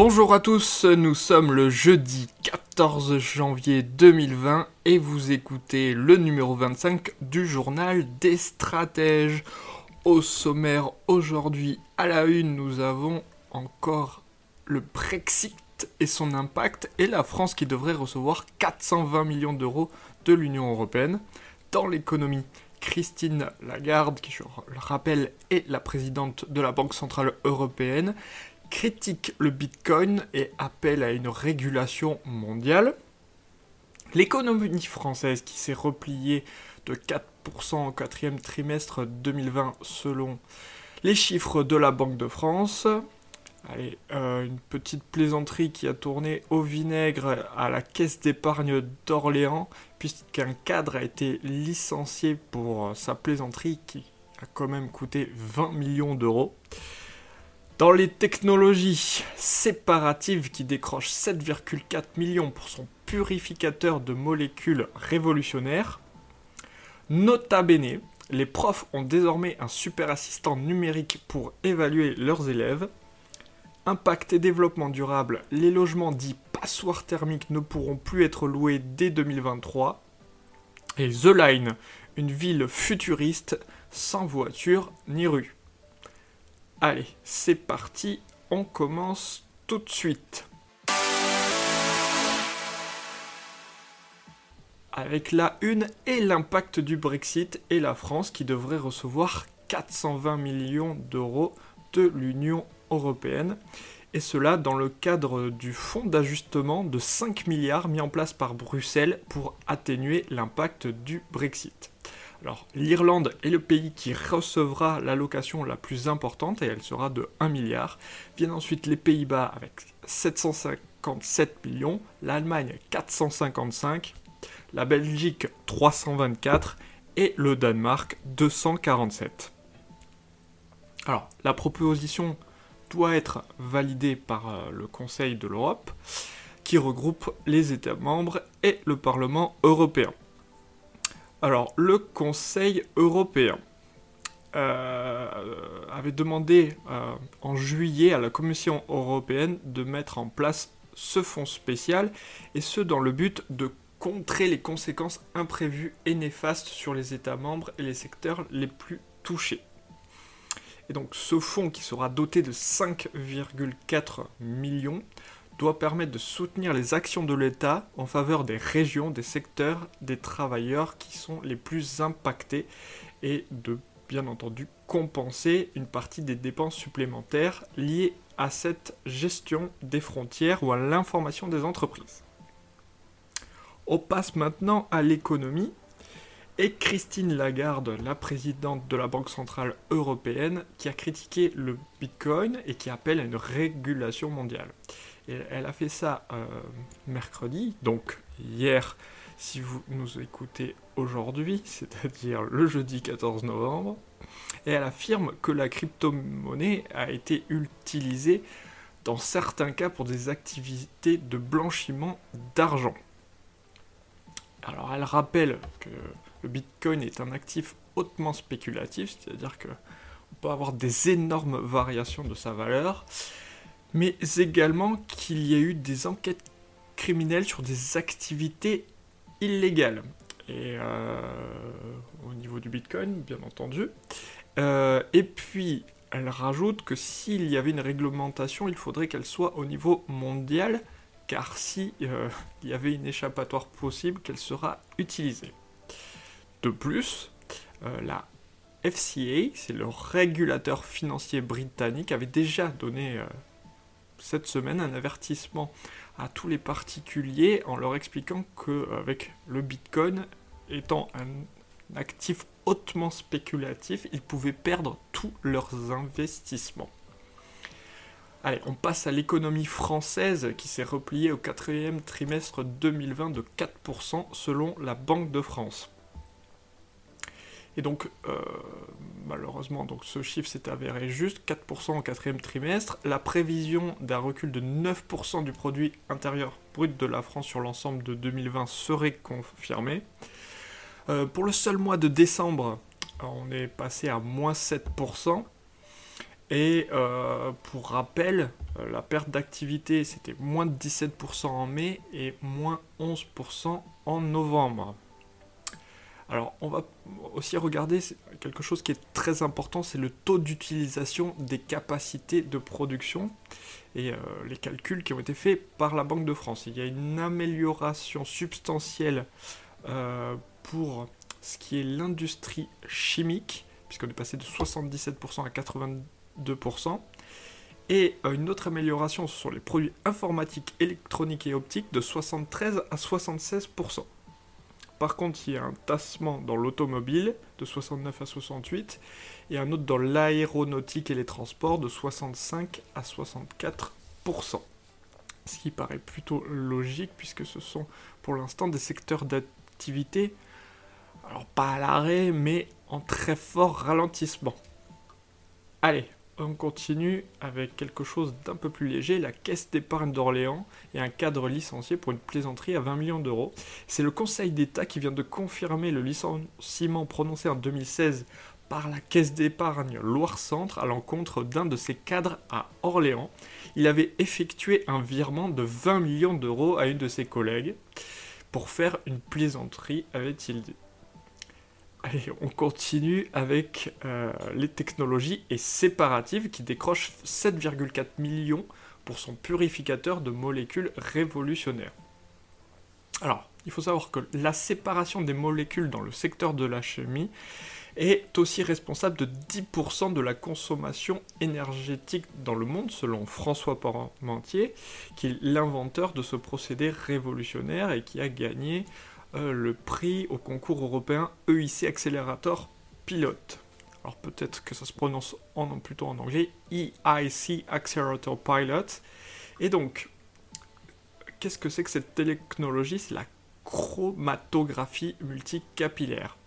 Bonjour à tous, nous sommes le jeudi 14 janvier 2020 et vous écoutez le numéro 25 du journal des stratèges. Au sommaire aujourd'hui à la une, nous avons encore le Brexit et son impact et la France qui devrait recevoir 420 millions d'euros de l'Union européenne. Dans l'économie, Christine Lagarde, qui je le rappelle est la présidente de la Banque Centrale Européenne, critique le Bitcoin et appelle à une régulation mondiale. L'économie française qui s'est repliée de 4% au quatrième trimestre 2020 selon les chiffres de la Banque de France. Allez, euh, une petite plaisanterie qui a tourné au vinaigre à la caisse d'épargne d'Orléans, puisqu'un cadre a été licencié pour sa plaisanterie qui a quand même coûté 20 millions d'euros. Dans les technologies, séparatives qui décroche 7,4 millions pour son purificateur de molécules révolutionnaire. Nota bene, les profs ont désormais un super assistant numérique pour évaluer leurs élèves. Impact et développement durable, les logements dits passoires thermiques ne pourront plus être loués dès 2023. Et The Line, une ville futuriste sans voiture ni rue. Allez, c'est parti, on commence tout de suite. Avec la une et l'impact du Brexit et la France qui devrait recevoir 420 millions d'euros de l'Union européenne. Et cela dans le cadre du fonds d'ajustement de 5 milliards mis en place par Bruxelles pour atténuer l'impact du Brexit. Alors, l'Irlande est le pays qui recevra l'allocation la plus importante et elle sera de 1 milliard. Viennent ensuite les Pays-Bas avec 757 millions, l'Allemagne 455, la Belgique 324 et le Danemark 247. Alors, la proposition doit être validée par euh, le Conseil de l'Europe qui regroupe les États membres et le Parlement européen. Alors, le Conseil européen euh, avait demandé euh, en juillet à la Commission européenne de mettre en place ce fonds spécial, et ce dans le but de contrer les conséquences imprévues et néfastes sur les États membres et les secteurs les plus touchés. Et donc ce fonds qui sera doté de 5,4 millions doit permettre de soutenir les actions de l'État en faveur des régions, des secteurs, des travailleurs qui sont les plus impactés et de bien entendu compenser une partie des dépenses supplémentaires liées à cette gestion des frontières ou à l'information des entreprises. On passe maintenant à l'économie et Christine Lagarde, la présidente de la Banque Centrale Européenne, qui a critiqué le Bitcoin et qui appelle à une régulation mondiale elle a fait ça euh, mercredi, donc hier, si vous nous écoutez aujourd'hui, c'est-à-dire le jeudi 14 novembre, et elle affirme que la crypto-monnaie a été utilisée dans certains cas pour des activités de blanchiment d'argent. Alors elle rappelle que le Bitcoin est un actif hautement spéculatif, c'est-à-dire que on peut avoir des énormes variations de sa valeur, mais également qu'il y a eu des enquêtes criminelles sur des activités illégales. Et euh, au niveau du Bitcoin, bien entendu. Euh, et puis, elle rajoute que s'il y avait une réglementation, il faudrait qu'elle soit au niveau mondial, car si euh, il y avait une échappatoire possible, qu'elle sera utilisée. De plus, la FCA, c'est le régulateur financier britannique, avait déjà donné cette semaine un avertissement à tous les particuliers en leur expliquant qu'avec le Bitcoin étant un actif hautement spéculatif, ils pouvaient perdre tous leurs investissements. Allez, on passe à l'économie française qui s'est repliée au quatrième trimestre 2020 de 4% selon la Banque de France. Et donc, euh, malheureusement, donc ce chiffre s'est avéré juste, 4% au quatrième trimestre. La prévision d'un recul de 9% du produit intérieur brut de la France sur l'ensemble de 2020 serait confirmée. Euh, pour le seul mois de décembre, on est passé à moins 7%. Et euh, pour rappel, la perte d'activité, c'était moins de 17% en mai et moins 11% en novembre. Alors, on va aussi regarder quelque chose qui est très important, c'est le taux d'utilisation des capacités de production et euh, les calculs qui ont été faits par la Banque de France. Il y a une amélioration substantielle euh, pour ce qui est l'industrie chimique, puisqu'on est passé de 77% à 82%. Et euh, une autre amélioration sur les produits informatiques, électroniques et optiques de 73 à 76%. Par contre, il y a un tassement dans l'automobile de 69 à 68 et un autre dans l'aéronautique et les transports de 65 à 64%. Ce qui paraît plutôt logique puisque ce sont pour l'instant des secteurs d'activité, alors pas à l'arrêt, mais en très fort ralentissement. Allez, on continue avec quelque chose d'un peu plus léger, la caisse d'épargne d'Orléans et un cadre licencié pour une plaisanterie à 20 millions d'euros. C'est le Conseil d'État qui vient de confirmer le licenciement prononcé en 2016 par la caisse d'épargne Loire-Centre à l'encontre d'un de ses cadres à Orléans. Il avait effectué un virement de 20 millions d'euros à une de ses collègues pour faire une plaisanterie, avait-il dit. On continue avec euh, les technologies et séparative qui décroche 7,4 millions pour son purificateur de molécules révolutionnaires. Alors, il faut savoir que la séparation des molécules dans le secteur de la chimie est aussi responsable de 10% de la consommation énergétique dans le monde, selon François Parmentier, qui est l'inventeur de ce procédé révolutionnaire et qui a gagné euh, le prix au concours européen EIC Accelerator Pilot. Alors peut-être que ça se prononce plutôt en anglais, EIC Accelerator Pilot. Et donc, qu'est-ce que c'est que cette technologie? C'est la chromatographie multicapillaire.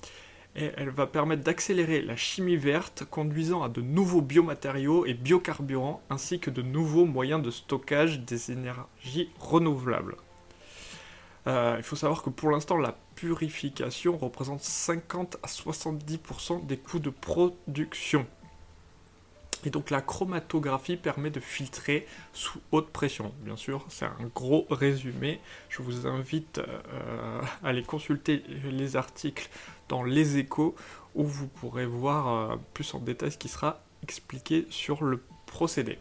Et elle va permettre d'accélérer la chimie verte, conduisant à de nouveaux biomatériaux et biocarburants, ainsi que de nouveaux moyens de stockage des énergies renouvelables. Euh, il faut savoir que pour l'instant, la purification représente 50 à 70% des coûts de production. Et donc la chromatographie permet de filtrer sous haute pression. Bien sûr, c'est un gros résumé. Je vous invite euh, à aller consulter les articles dans Les Échos où vous pourrez voir euh, plus en détail ce qui sera expliqué sur le procédé.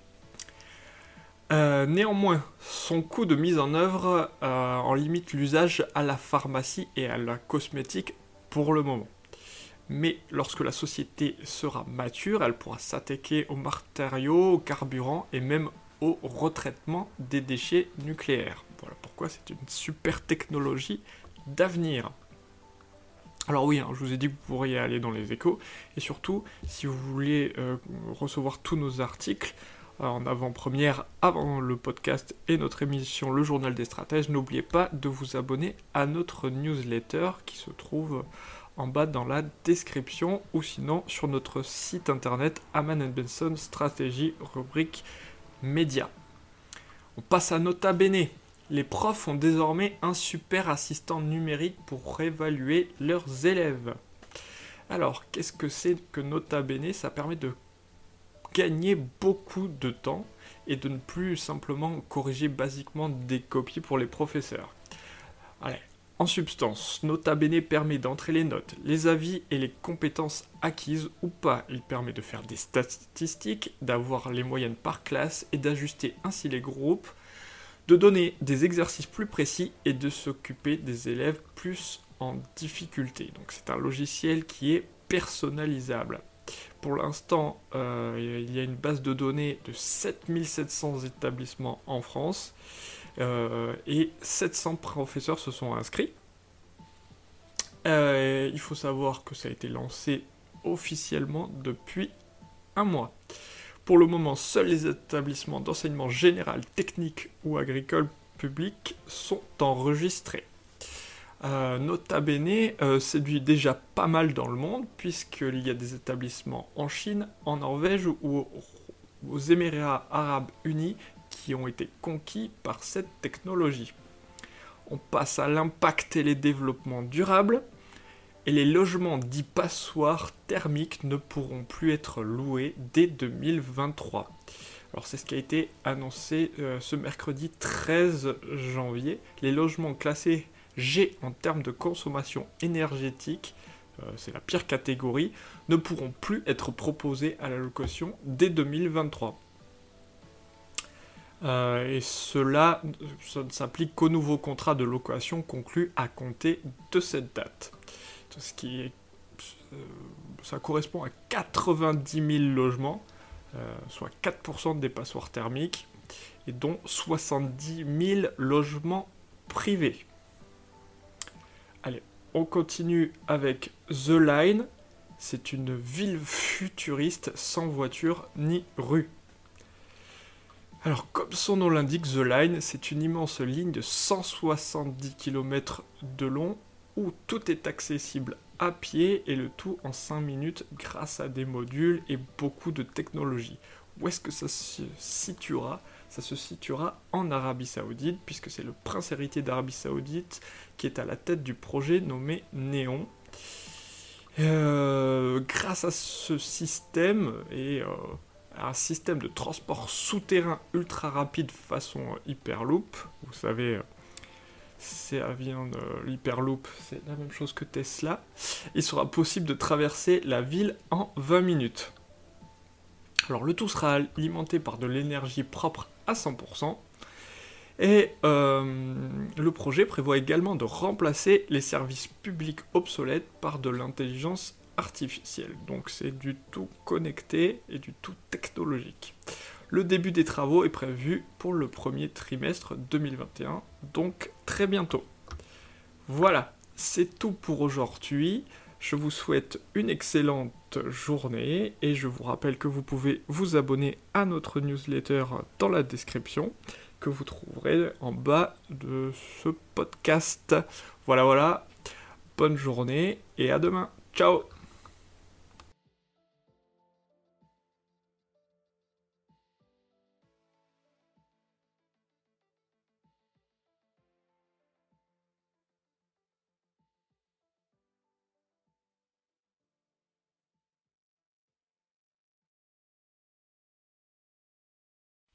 Euh, néanmoins, son coût de mise en œuvre euh, en limite l'usage à la pharmacie et à la cosmétique pour le moment. Mais lorsque la société sera mature, elle pourra s'attaquer aux matériaux, aux carburants et même au retraitement des déchets nucléaires. Voilà pourquoi c'est une super technologie d'avenir. Alors oui, hein, je vous ai dit que vous pourriez aller dans les échos, et surtout, si vous voulez euh, recevoir tous nos articles, en avant-première avant le podcast et notre émission Le Journal des Stratèges. N'oubliez pas de vous abonner à notre newsletter qui se trouve en bas dans la description ou sinon sur notre site internet Aman Benson Stratégie rubrique médias. On passe à Nota Bene. Les profs ont désormais un super assistant numérique pour évaluer leurs élèves. Alors, qu'est-ce que c'est que Nota Bene? Ça permet de gagner beaucoup de temps et de ne plus simplement corriger basiquement des copies pour les professeurs. Allez, en substance, Nota Bene permet d'entrer les notes, les avis et les compétences acquises ou pas. Il permet de faire des statistiques, d'avoir les moyennes par classe et d'ajuster ainsi les groupes, de donner des exercices plus précis et de s'occuper des élèves plus en difficulté. Donc c'est un logiciel qui est personnalisable. Pour l'instant, euh, il y a une base de données de 7700 établissements en France euh, et 700 professeurs se sont inscrits. Euh, il faut savoir que ça a été lancé officiellement depuis un mois. Pour le moment, seuls les établissements d'enseignement général, technique ou agricole public sont enregistrés. Euh, nota bene, euh, c'est déjà pas mal dans le monde, puisqu'il y a des établissements en Chine, en Norvège ou aux Émirats arabes unis qui ont été conquis par cette technologie. On passe à l'impact et les développements durables. Et les logements dits passoires thermiques ne pourront plus être loués dès 2023. Alors c'est ce qui a été annoncé euh, ce mercredi 13 janvier. Les logements classés G en termes de consommation énergétique, euh, c'est la pire catégorie, ne pourront plus être proposés à la location dès 2023. Euh, et cela ne s'applique qu'aux nouveaux contrats de location conclus à compter de cette date. Ce qui euh, ça correspond à 90 000 logements, soit 4% des passoires thermiques, et dont 70 000 logements privés. Allez, on continue avec The Line. C'est une ville futuriste sans voiture ni rue. Alors, comme son nom l'indique, The Line, c'est une immense ligne de 170 km de long où tout est accessible à pied et le tout en 5 minutes grâce à des modules et beaucoup de technologie. Où est-ce que ça se situera? Ça se situera en Arabie Saoudite, puisque c'est le prince héritier d'Arabie Saoudite qui est à la tête du projet nommé Néon. Euh, grâce à ce système et euh, un système de transport souterrain ultra rapide façon Hyperloop. Vous savez, c'est vient de l'Hyperloop, c'est la même chose que Tesla. Il sera possible de traverser la ville en 20 minutes. Alors le tout sera alimenté par de l'énergie propre à 100%. Et euh, le projet prévoit également de remplacer les services publics obsolètes par de l'intelligence artificielle. Donc c'est du tout connecté et du tout technologique. Le début des travaux est prévu pour le premier trimestre 2021, donc très bientôt. Voilà, c'est tout pour aujourd'hui. Je vous souhaite une excellente journée et je vous rappelle que vous pouvez vous abonner à notre newsletter dans la description que vous trouverez en bas de ce podcast. Voilà, voilà. Bonne journée et à demain. Ciao